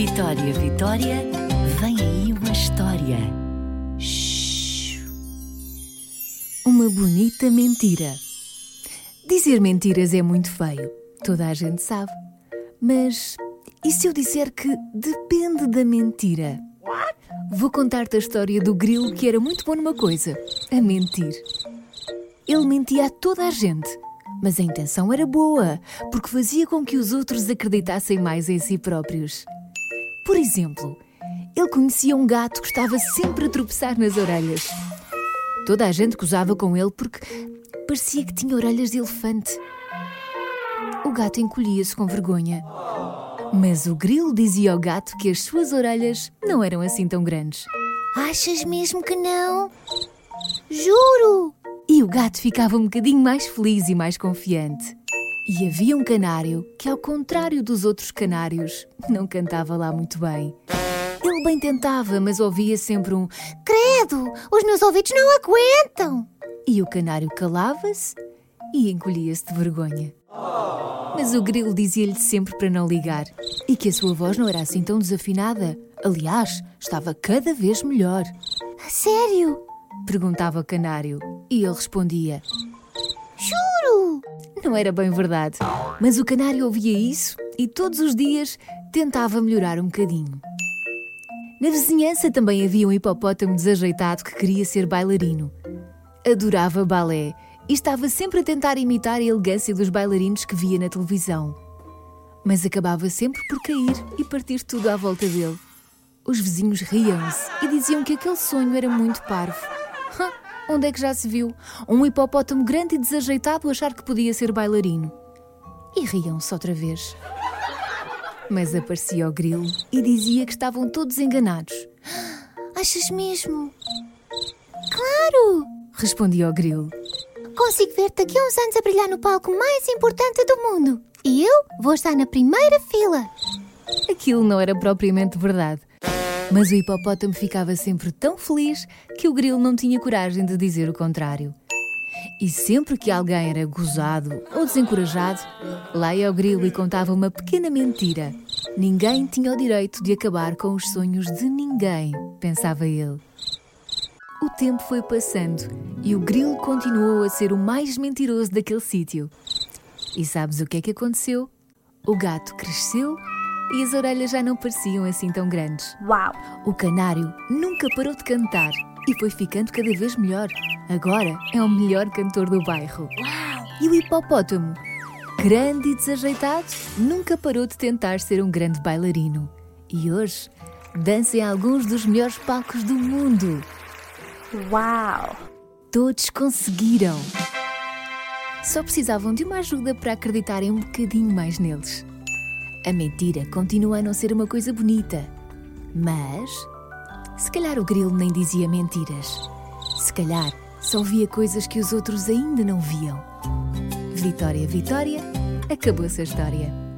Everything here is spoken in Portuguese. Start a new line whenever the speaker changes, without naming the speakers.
Vitória, Vitória, vem aí uma história. Shhh.
Uma bonita mentira. Dizer mentiras é muito feio, toda a gente sabe. Mas e se eu disser que depende da mentira? Vou contar-te a história do grilo que era muito bom numa coisa: a mentir. Ele mentia a toda a gente, mas a intenção era boa, porque fazia com que os outros acreditassem mais em si próprios. Por exemplo, ele conhecia um gato que estava sempre a tropeçar nas orelhas. Toda a gente gozava com ele porque parecia que tinha orelhas de elefante. O gato encolhia-se com vergonha. Mas o grilo dizia ao gato que as suas orelhas não eram assim tão grandes.
Achas mesmo que não? Juro!
E o gato ficava um bocadinho mais feliz e mais confiante. E havia um canário que, ao contrário dos outros canários, não cantava lá muito bem. Ele bem tentava, mas ouvia sempre um
Credo! Os meus ouvidos não aguentam!
E o canário calava-se e encolhia-se de vergonha. Mas o grilo dizia-lhe sempre para não ligar e que a sua voz não era assim tão desafinada. Aliás, estava cada vez melhor.
A sério?
Perguntava o canário e ele respondia! Não era bem verdade, mas o canário ouvia isso e todos os dias tentava melhorar um bocadinho. Na vizinhança também havia um hipopótamo desajeitado que queria ser bailarino. Adorava balé e estava sempre a tentar imitar a elegância dos bailarinos que via na televisão. Mas acabava sempre por cair e partir tudo à volta dele. Os vizinhos riam-se e diziam que aquele sonho era muito parvo. Onde é que já se viu? Um hipopótamo grande e desajeitado achar que podia ser bailarino. E riam-se outra vez. Mas aparecia o grilo e dizia que estavam todos enganados.
Achas mesmo? Claro!
Respondia o grilo.
Consigo ver-te daqui a uns anos a brilhar no palco mais importante do mundo. E eu vou estar na primeira fila.
Aquilo não era propriamente verdade. Mas o hipopótamo ficava sempre tão feliz que o grilo não tinha coragem de dizer o contrário. E sempre que alguém era gozado ou desencorajado, lá ia o grilo e contava uma pequena mentira. Ninguém tinha o direito de acabar com os sonhos de ninguém, pensava ele. O tempo foi passando e o grilo continuou a ser o mais mentiroso daquele sítio. E sabes o que é que aconteceu? O gato cresceu e as orelhas já não pareciam assim tão grandes.
Uau!
O canário nunca parou de cantar e foi ficando cada vez melhor. Agora é o melhor cantor do bairro.
Uau!
E o hipopótamo, grande e desajeitado, nunca parou de tentar ser um grande bailarino. E hoje dança em alguns dos melhores palcos do mundo.
Uau!
Todos conseguiram! Só precisavam de uma ajuda para acreditarem um bocadinho mais neles. A mentira continua a não ser uma coisa bonita. Mas, se calhar o grilo nem dizia mentiras. Se calhar só via coisas que os outros ainda não viam. Vitória, Vitória, acabou-se a história.